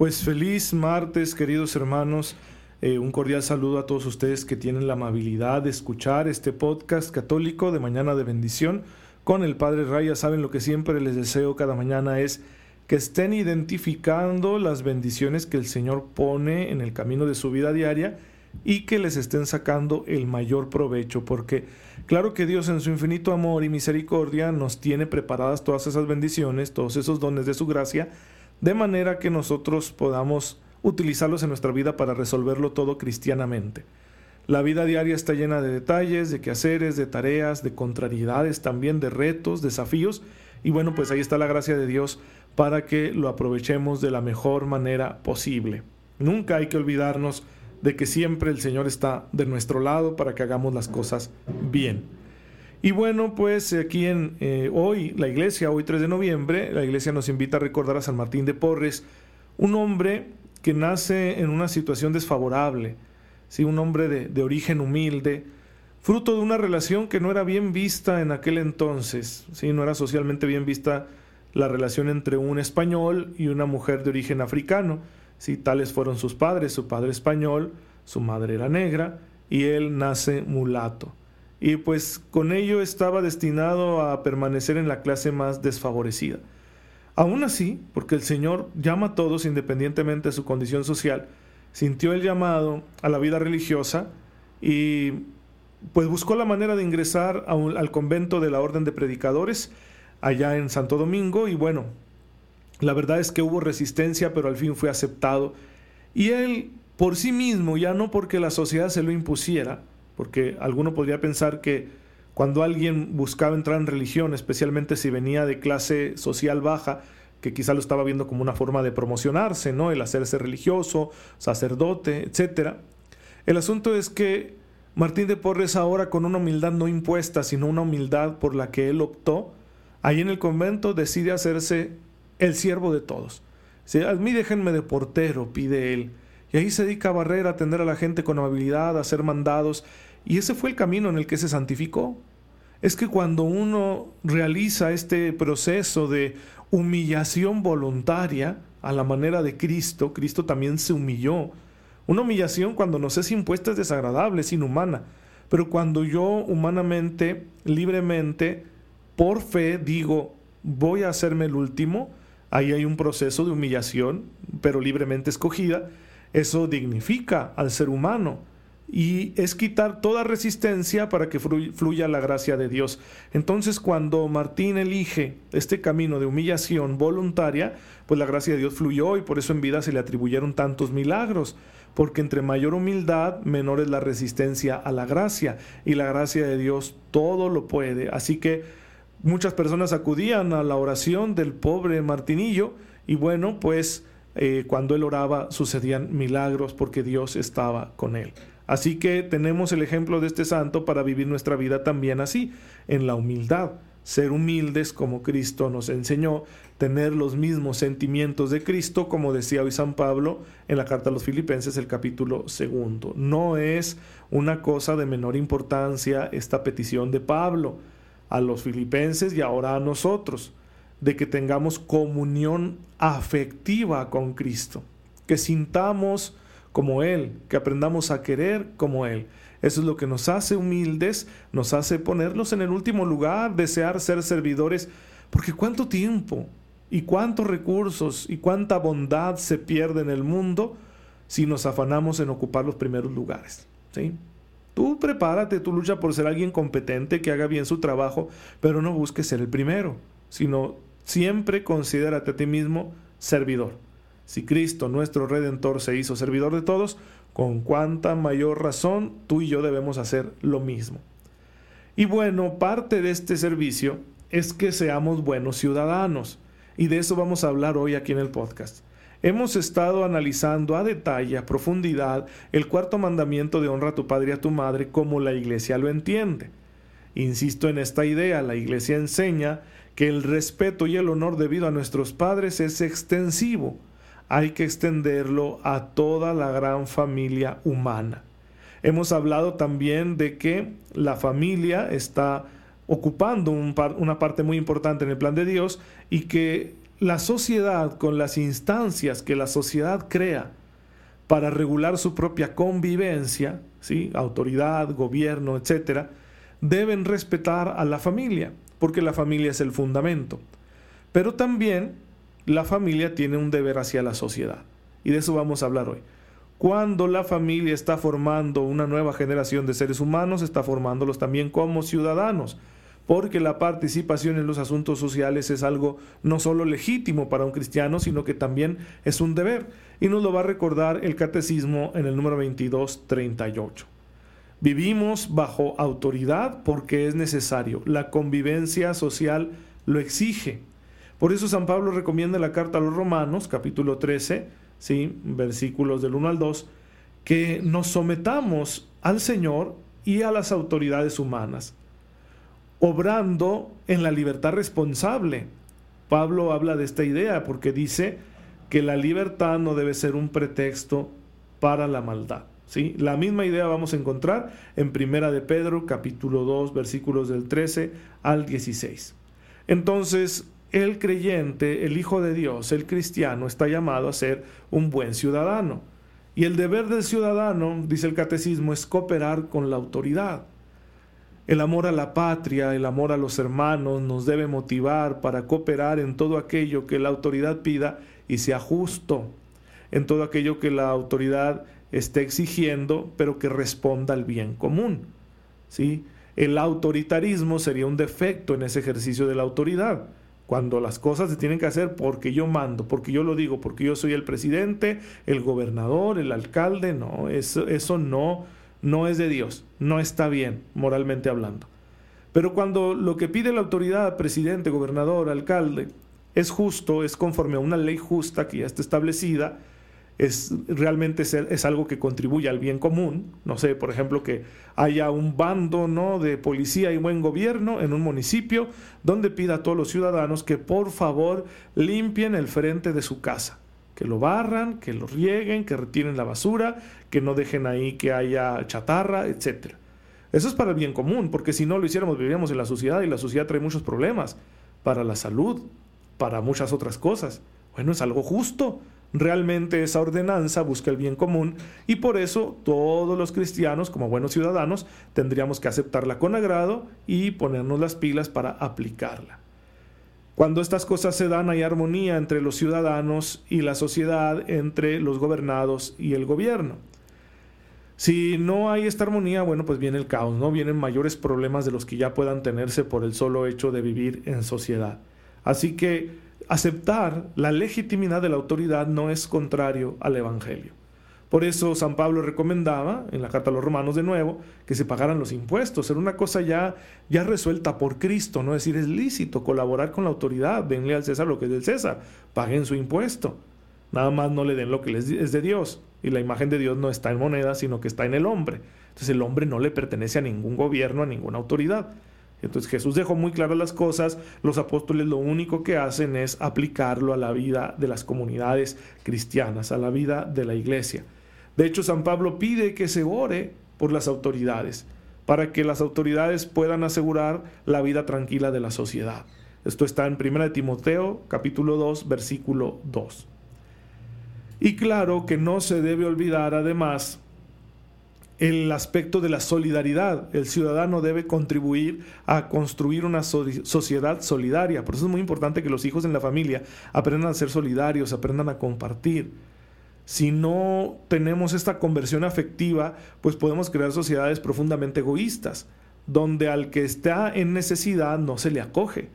Pues feliz martes, queridos hermanos. Eh, un cordial saludo a todos ustedes que tienen la amabilidad de escuchar este podcast católico de Mañana de Bendición con el Padre Raya. Saben lo que siempre les deseo cada mañana es que estén identificando las bendiciones que el Señor pone en el camino de su vida diaria y que les estén sacando el mayor provecho, porque claro que Dios en su infinito amor y misericordia nos tiene preparadas todas esas bendiciones, todos esos dones de su gracia, de manera que nosotros podamos utilizarlos en nuestra vida para resolverlo todo cristianamente. La vida diaria está llena de detalles, de quehaceres, de tareas, de contrariedades también, de retos, desafíos, y bueno, pues ahí está la gracia de Dios para que lo aprovechemos de la mejor manera posible. Nunca hay que olvidarnos de que siempre el Señor está de nuestro lado para que hagamos las cosas bien. Y bueno, pues aquí en eh, hoy, la iglesia, hoy 3 de noviembre, la iglesia nos invita a recordar a San Martín de Porres, un hombre que nace en una situación desfavorable, ¿sí? un hombre de, de origen humilde, fruto de una relación que no era bien vista en aquel entonces, ¿sí? no era socialmente bien vista la relación entre un español y una mujer de origen africano. ¿sí? Tales fueron sus padres, su padre español, su madre era negra y él nace mulato y pues con ello estaba destinado a permanecer en la clase más desfavorecida. Aún así, porque el Señor llama a todos independientemente de su condición social, sintió el llamado a la vida religiosa y pues buscó la manera de ingresar al convento de la Orden de Predicadores allá en Santo Domingo y bueno, la verdad es que hubo resistencia, pero al fin fue aceptado y él por sí mismo, ya no porque la sociedad se lo impusiera, porque alguno podría pensar que cuando alguien buscaba entrar en religión, especialmente si venía de clase social baja, que quizá lo estaba viendo como una forma de promocionarse, ¿no? El hacerse religioso, sacerdote, etc. El asunto es que Martín de Porres ahora con una humildad no impuesta, sino una humildad por la que él optó, ahí en el convento decide hacerse el siervo de todos. a mí déjenme de portero, pide él. Y ahí se dedica a barrer, a atender a la gente con amabilidad, a hacer mandados y ese fue el camino en el que se santificó. Es que cuando uno realiza este proceso de humillación voluntaria a la manera de Cristo, Cristo también se humilló. Una humillación cuando nos es impuesta es desagradable, es inhumana. Pero cuando yo humanamente, libremente, por fe digo, voy a hacerme el último, ahí hay un proceso de humillación, pero libremente escogida, eso dignifica al ser humano y es quitar toda resistencia para que fluya la gracia de Dios. Entonces cuando Martín elige este camino de humillación voluntaria, pues la gracia de Dios fluyó y por eso en vida se le atribuyeron tantos milagros, porque entre mayor humildad, menor es la resistencia a la gracia y la gracia de Dios todo lo puede. Así que muchas personas acudían a la oración del pobre Martinillo y bueno, pues eh, cuando él oraba sucedían milagros porque Dios estaba con él. Así que tenemos el ejemplo de este santo para vivir nuestra vida también así, en la humildad. Ser humildes como Cristo nos enseñó, tener los mismos sentimientos de Cristo, como decía hoy San Pablo en la carta a los Filipenses, el capítulo segundo. No es una cosa de menor importancia esta petición de Pablo a los filipenses y ahora a nosotros, de que tengamos comunión afectiva con Cristo, que sintamos como Él, que aprendamos a querer como Él. Eso es lo que nos hace humildes, nos hace ponernos en el último lugar, desear ser servidores, porque cuánto tiempo y cuántos recursos y cuánta bondad se pierde en el mundo si nos afanamos en ocupar los primeros lugares. ¿sí? Tú prepárate, tú lucha por ser alguien competente que haga bien su trabajo, pero no busques ser el primero, sino siempre considérate a ti mismo servidor. Si Cristo, nuestro Redentor, se hizo servidor de todos, con cuánta mayor razón tú y yo debemos hacer lo mismo. Y bueno, parte de este servicio es que seamos buenos ciudadanos. Y de eso vamos a hablar hoy aquí en el podcast. Hemos estado analizando a detalle, a profundidad, el cuarto mandamiento de honra a tu padre y a tu madre como la iglesia lo entiende. Insisto en esta idea, la iglesia enseña que el respeto y el honor debido a nuestros padres es extensivo. Hay que extenderlo a toda la gran familia humana. Hemos hablado también de que la familia está ocupando una parte muy importante en el plan de Dios y que la sociedad, con las instancias que la sociedad crea para regular su propia convivencia, ¿sí? autoridad, gobierno, etcétera, deben respetar a la familia, porque la familia es el fundamento. Pero también la familia tiene un deber hacia la sociedad, y de eso vamos a hablar hoy. Cuando la familia está formando una nueva generación de seres humanos, está formándolos también como ciudadanos, porque la participación en los asuntos sociales es algo no solo legítimo para un cristiano, sino que también es un deber. Y nos lo va a recordar el catecismo en el número 2238. Vivimos bajo autoridad porque es necesario. La convivencia social lo exige. Por eso San Pablo recomienda en la carta a los Romanos, capítulo 13, ¿sí? versículos del 1 al 2, que nos sometamos al Señor y a las autoridades humanas obrando en la libertad responsable. Pablo habla de esta idea porque dice que la libertad no debe ser un pretexto para la maldad. ¿sí? La misma idea vamos a encontrar en Primera de Pedro, capítulo 2, versículos del 13 al 16. Entonces, el creyente, el Hijo de Dios, el cristiano, está llamado a ser un buen ciudadano. Y el deber del ciudadano, dice el catecismo, es cooperar con la autoridad. El amor a la patria, el amor a los hermanos nos debe motivar para cooperar en todo aquello que la autoridad pida y sea justo, en todo aquello que la autoridad esté exigiendo, pero que responda al bien común. ¿sí? El autoritarismo sería un defecto en ese ejercicio de la autoridad. Cuando las cosas se tienen que hacer porque yo mando, porque yo lo digo, porque yo soy el presidente, el gobernador, el alcalde, no, eso, eso no, no es de Dios, no está bien, moralmente hablando. Pero cuando lo que pide la autoridad, presidente, gobernador, alcalde, es justo, es conforme a una ley justa que ya está establecida, es realmente es, algo que contribuye al bien común. No sé, por ejemplo, que haya un bando ¿no? de policía y buen gobierno en un municipio donde pida a todos los ciudadanos que por favor limpien el frente de su casa que lo barran, que lo rieguen, que retiren la basura, que no dejen ahí que haya chatarra, etc. Eso es para el bien común, porque si no lo hiciéramos viviríamos en la sociedad y la sociedad trae muchos problemas para la salud, para muchas otras cosas. Bueno, es algo justo. Realmente esa ordenanza busca el bien común y por eso todos los cristianos, como buenos ciudadanos, tendríamos que aceptarla con agrado y ponernos las pilas para aplicarla. Cuando estas cosas se dan hay armonía entre los ciudadanos y la sociedad, entre los gobernados y el gobierno. Si no hay esta armonía, bueno, pues viene el caos, ¿no? Vienen mayores problemas de los que ya puedan tenerse por el solo hecho de vivir en sociedad. Así que aceptar la legitimidad de la autoridad no es contrario al Evangelio. Por eso San Pablo recomendaba, en la carta a los romanos de nuevo, que se pagaran los impuestos. Era una cosa ya, ya resuelta por Cristo, ¿no? Es decir, es lícito colaborar con la autoridad, denle al César lo que es del César, paguen su impuesto. Nada más no le den lo que es de Dios. Y la imagen de Dios no está en moneda, sino que está en el hombre. Entonces el hombre no le pertenece a ningún gobierno, a ninguna autoridad. Entonces Jesús dejó muy claras las cosas, los apóstoles lo único que hacen es aplicarlo a la vida de las comunidades cristianas, a la vida de la iglesia. De hecho, San Pablo pide que se ore por las autoridades, para que las autoridades puedan asegurar la vida tranquila de la sociedad. Esto está en 1 Timoteo capítulo 2 versículo 2. Y claro que no se debe olvidar además el aspecto de la solidaridad. El ciudadano debe contribuir a construir una sociedad solidaria. Por eso es muy importante que los hijos en la familia aprendan a ser solidarios, aprendan a compartir. Si no tenemos esta conversión afectiva, pues podemos crear sociedades profundamente egoístas, donde al que está en necesidad no se le acoge.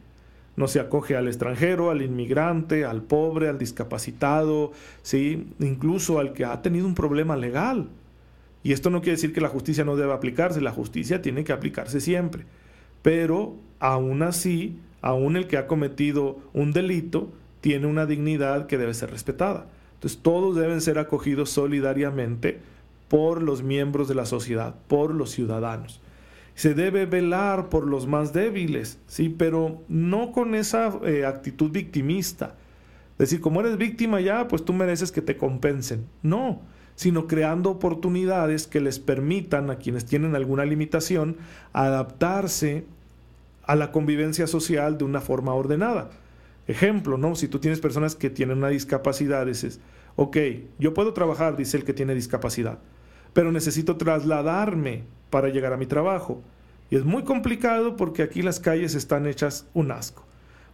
No se acoge al extranjero, al inmigrante, al pobre, al discapacitado, ¿sí? incluso al que ha tenido un problema legal. Y esto no quiere decir que la justicia no deba aplicarse, la justicia tiene que aplicarse siempre. pero aún así, aún el que ha cometido un delito, tiene una dignidad que debe ser respetada. Entonces todos deben ser acogidos solidariamente por los miembros de la sociedad, por los ciudadanos. Se debe velar por los más débiles, sí, pero no con esa eh, actitud victimista. Decir, como eres víctima ya, pues tú mereces que te compensen. No, sino creando oportunidades que les permitan a quienes tienen alguna limitación adaptarse a la convivencia social de una forma ordenada. Ejemplo, ¿no? Si tú tienes personas que tienen una discapacidad, dices, ok, yo puedo trabajar, dice el que tiene discapacidad, pero necesito trasladarme para llegar a mi trabajo. Y es muy complicado porque aquí las calles están hechas un asco.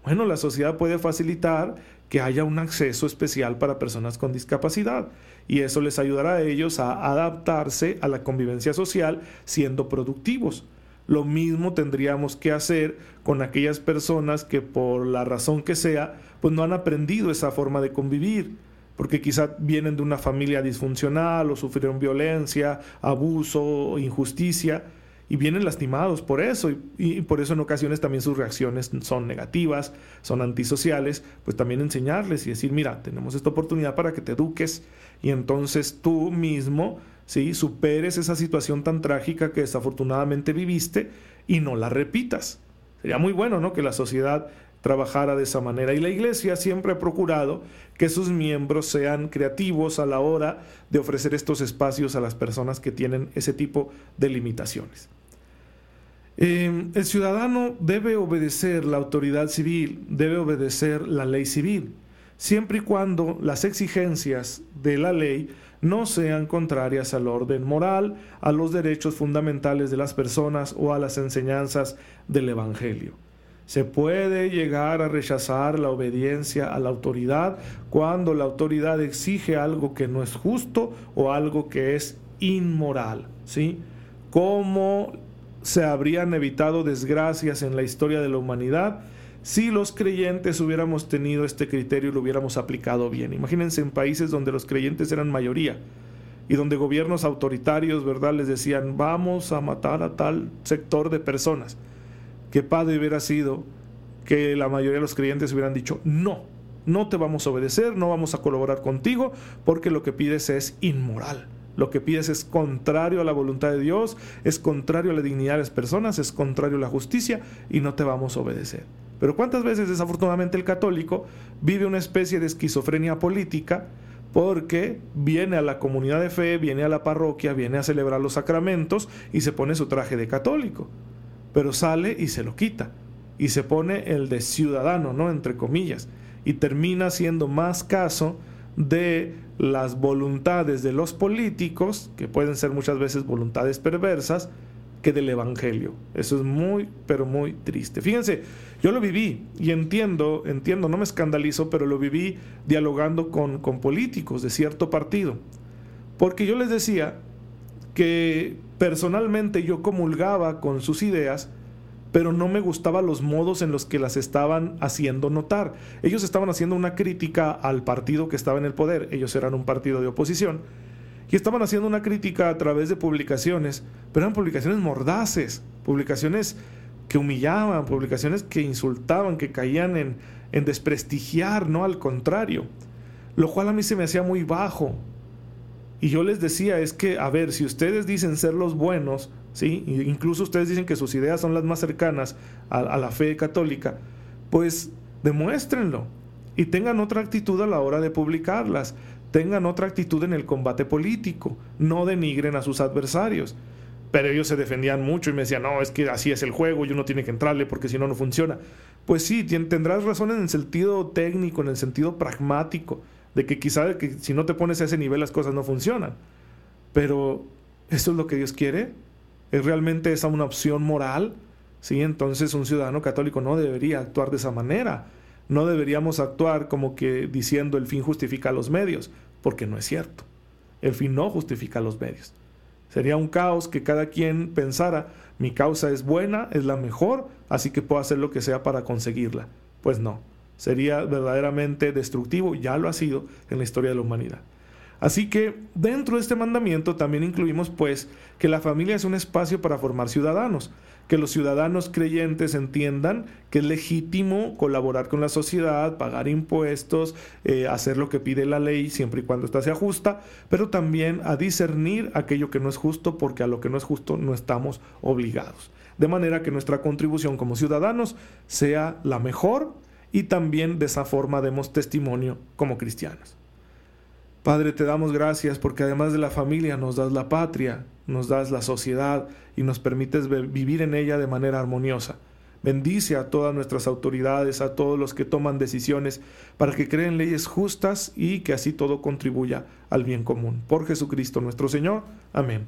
Bueno, la sociedad puede facilitar que haya un acceso especial para personas con discapacidad y eso les ayudará a ellos a adaptarse a la convivencia social siendo productivos. Lo mismo tendríamos que hacer con aquellas personas que por la razón que sea, pues no han aprendido esa forma de convivir porque quizá vienen de una familia disfuncional o sufrieron violencia, abuso, injusticia, y vienen lastimados por eso, y, por eso en ocasiones también sus reacciones son negativas, son antisociales, pues también enseñarles y decir, mira, tenemos esta oportunidad para que te eduques, y entonces tú mismo, ¿sí? superes esa situación tan trágica que desafortunadamente viviste y no la repitas. Sería muy bueno, ¿no? Que la sociedad trabajara de esa manera. Y la iglesia siempre ha procurado que sus miembros sean creativos a la hora de ofrecer estos espacios a las personas que tienen ese tipo de limitaciones. Em, el ciudadano debe obedecer la autoridad civil, debe obedecer la ley civil, siempre y cuando las exigencias de la ley no sean contrarias al orden moral, a los derechos fundamentales de las personas o a las enseñanzas del Evangelio. Se puede llegar a rechazar la obediencia a la autoridad cuando la autoridad exige algo que no es justo o algo que es inmoral, ¿sí? ¿Cómo se habrían evitado desgracias en la historia de la humanidad si los creyentes hubiéramos tenido este criterio y lo hubiéramos aplicado bien? Imagínense en países donde los creyentes eran mayoría y donde gobiernos autoritarios, ¿verdad?, les decían, vamos a matar a tal sector de personas Qué padre hubiera sido que la mayoría de los creyentes hubieran dicho, no, no te vamos a obedecer, no vamos a colaborar contigo, porque lo que pides es inmoral. Lo que pides es contrario a la voluntad de Dios, es contrario a la dignidad de las personas, es contrario a la justicia y no te vamos a obedecer. Pero cuántas veces desafortunadamente el católico vive una especie de esquizofrenia política porque viene a la comunidad de fe, viene a la parroquia, viene a celebrar los sacramentos y se pone su traje de católico pero sale y se lo quita y se pone el de ciudadano, ¿no? Entre comillas, y termina haciendo más caso de las voluntades de los políticos, que pueden ser muchas veces voluntades perversas, que del Evangelio. Eso es muy, pero muy triste. Fíjense, yo lo viví y entiendo, entiendo, no me escandalizo, pero lo viví dialogando con, con políticos de cierto partido. Porque yo les decía que personalmente yo comulgaba con sus ideas, pero no me gustaban los modos en los que las estaban haciendo notar. Ellos estaban haciendo una crítica al partido que estaba en el poder, ellos eran un partido de oposición, y estaban haciendo una crítica a través de publicaciones, pero eran publicaciones mordaces, publicaciones que humillaban, publicaciones que insultaban, que caían en, en desprestigiar, no al contrario, lo cual a mí se me hacía muy bajo, y yo les decía, es que, a ver, si ustedes dicen ser los buenos, ¿sí? incluso ustedes dicen que sus ideas son las más cercanas a, la fe católica, pues demuéstrenlo y tengan otra actitud a la hora de publicarlas, tengan otra actitud en el combate político, no denigren a sus adversarios. Pero ellos se defendían mucho y me decían, no, es que así es el juego y uno tiene que entrarle porque si no, no funciona. Pues sí, tendrás razón en el sentido técnico, en el sentido pragmático, de que quizá que si no te pones a ese nivel las cosas no funcionan. Pero ¿eso es lo que Dios quiere? ¿Es realmente esa una opción moral? Sí, entonces un ciudadano católico no debería actuar de esa manera. No deberíamos actuar como que diciendo el fin justifica los medios, porque no es cierto. El fin no justifica los medios. Sería un caos que cada quien pensara, mi causa es buena, es la mejor, así que puedo hacer lo que sea para conseguirla. Pues no sería verdaderamente destructivo, ya lo ha sido en la historia de la humanidad. Así que dentro de este mandamiento también incluimos pues que la familia es un espacio para formar ciudadanos, que los ciudadanos creyentes entiendan que es legítimo colaborar con la sociedad, pagar impuestos, eh, hacer lo que pide la ley siempre y cuando ésta sea justa, pero también a discernir aquello que no es justo porque a lo que no es justo no estamos obligados. De manera que nuestra contribución como ciudadanos sea la mejor y también de esa forma demos testimonio como cristianos. Padre, te damos gracias porque además de la familia nos das la patria, nos das la sociedad y nos permites vivir en ella de manera armoniosa. Bendice a todas nuestras autoridades, a todos los que toman decisiones, para que creen leyes justas y que así todo contribuya al bien común. Por Jesucristo nuestro Señor. Amén.